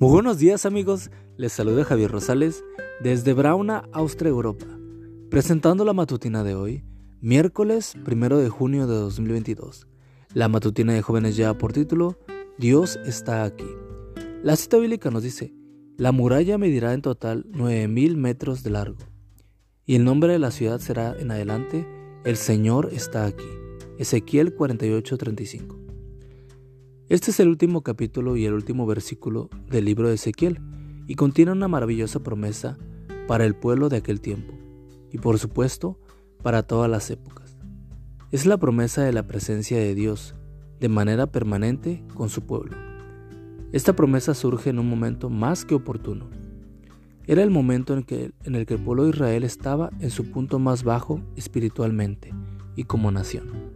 Muy buenos días amigos, les saluda Javier Rosales desde Brauna, Austria, Europa, presentando la matutina de hoy, miércoles 1 de junio de 2022. La matutina de jóvenes lleva por título Dios está aquí. La cita bíblica nos dice, la muralla medirá en total 9.000 metros de largo, y el nombre de la ciudad será en adelante, el Señor está aquí. Ezequiel 48:35. Este es el último capítulo y el último versículo del libro de Ezequiel y contiene una maravillosa promesa para el pueblo de aquel tiempo y por supuesto para todas las épocas. Es la promesa de la presencia de Dios de manera permanente con su pueblo. Esta promesa surge en un momento más que oportuno. Era el momento en, que, en el que el pueblo de Israel estaba en su punto más bajo espiritualmente y como nación.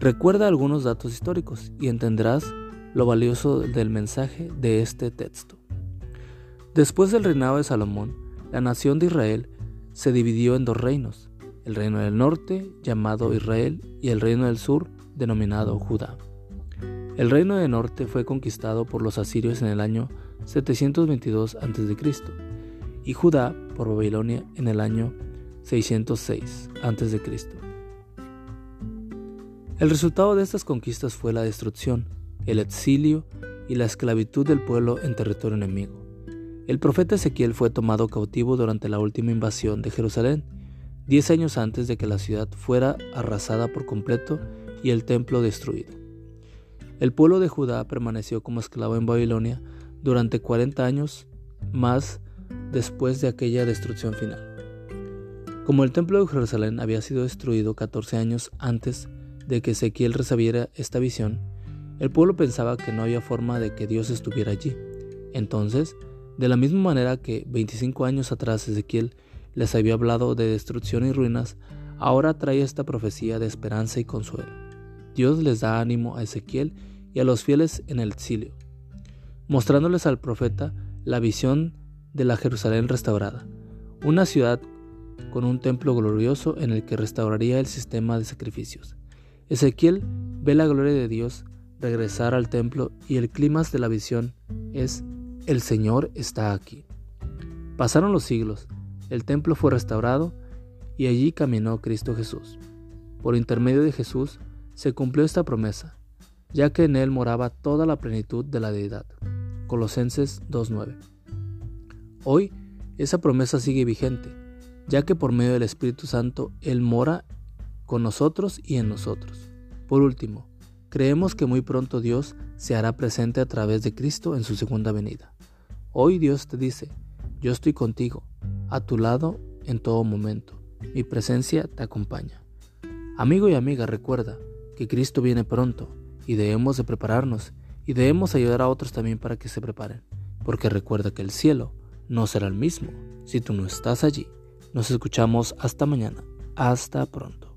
Recuerda algunos datos históricos y entenderás lo valioso del mensaje de este texto. Después del reinado de Salomón, la nación de Israel se dividió en dos reinos, el reino del norte, llamado Israel, y el reino del sur, denominado Judá. El reino del norte fue conquistado por los asirios en el año 722 a.C. y Judá por Babilonia en el año 606 a.C. El resultado de estas conquistas fue la destrucción, el exilio y la esclavitud del pueblo en territorio enemigo. El profeta Ezequiel fue tomado cautivo durante la última invasión de Jerusalén, diez años antes de que la ciudad fuera arrasada por completo y el templo destruido. El pueblo de Judá permaneció como esclavo en Babilonia durante 40 años más después de aquella destrucción final. Como el templo de Jerusalén había sido destruido 14 años antes de que Ezequiel recibiera esta visión, el pueblo pensaba que no había forma de que Dios estuviera allí. Entonces, de la misma manera que 25 años atrás Ezequiel les había hablado de destrucción y ruinas, ahora trae esta profecía de esperanza y consuelo. Dios les da ánimo a Ezequiel y a los fieles en el exilio, mostrándoles al profeta la visión de la Jerusalén restaurada, una ciudad con un templo glorioso en el que restauraría el sistema de sacrificios. Ezequiel ve la gloria de Dios regresar al templo y el clímax de la visión es el Señor está aquí. Pasaron los siglos, el templo fue restaurado y allí caminó Cristo Jesús. Por intermedio de Jesús se cumplió esta promesa, ya que en él moraba toda la plenitud de la deidad. Colosenses 2.9. Hoy esa promesa sigue vigente, ya que por medio del Espíritu Santo Él mora con nosotros y en nosotros. Por último, creemos que muy pronto Dios se hará presente a través de Cristo en su segunda venida. Hoy Dios te dice, yo estoy contigo, a tu lado en todo momento. Mi presencia te acompaña. Amigo y amiga, recuerda que Cristo viene pronto y debemos de prepararnos y debemos ayudar a otros también para que se preparen, porque recuerda que el cielo no será el mismo si tú no estás allí. Nos escuchamos hasta mañana. Hasta pronto.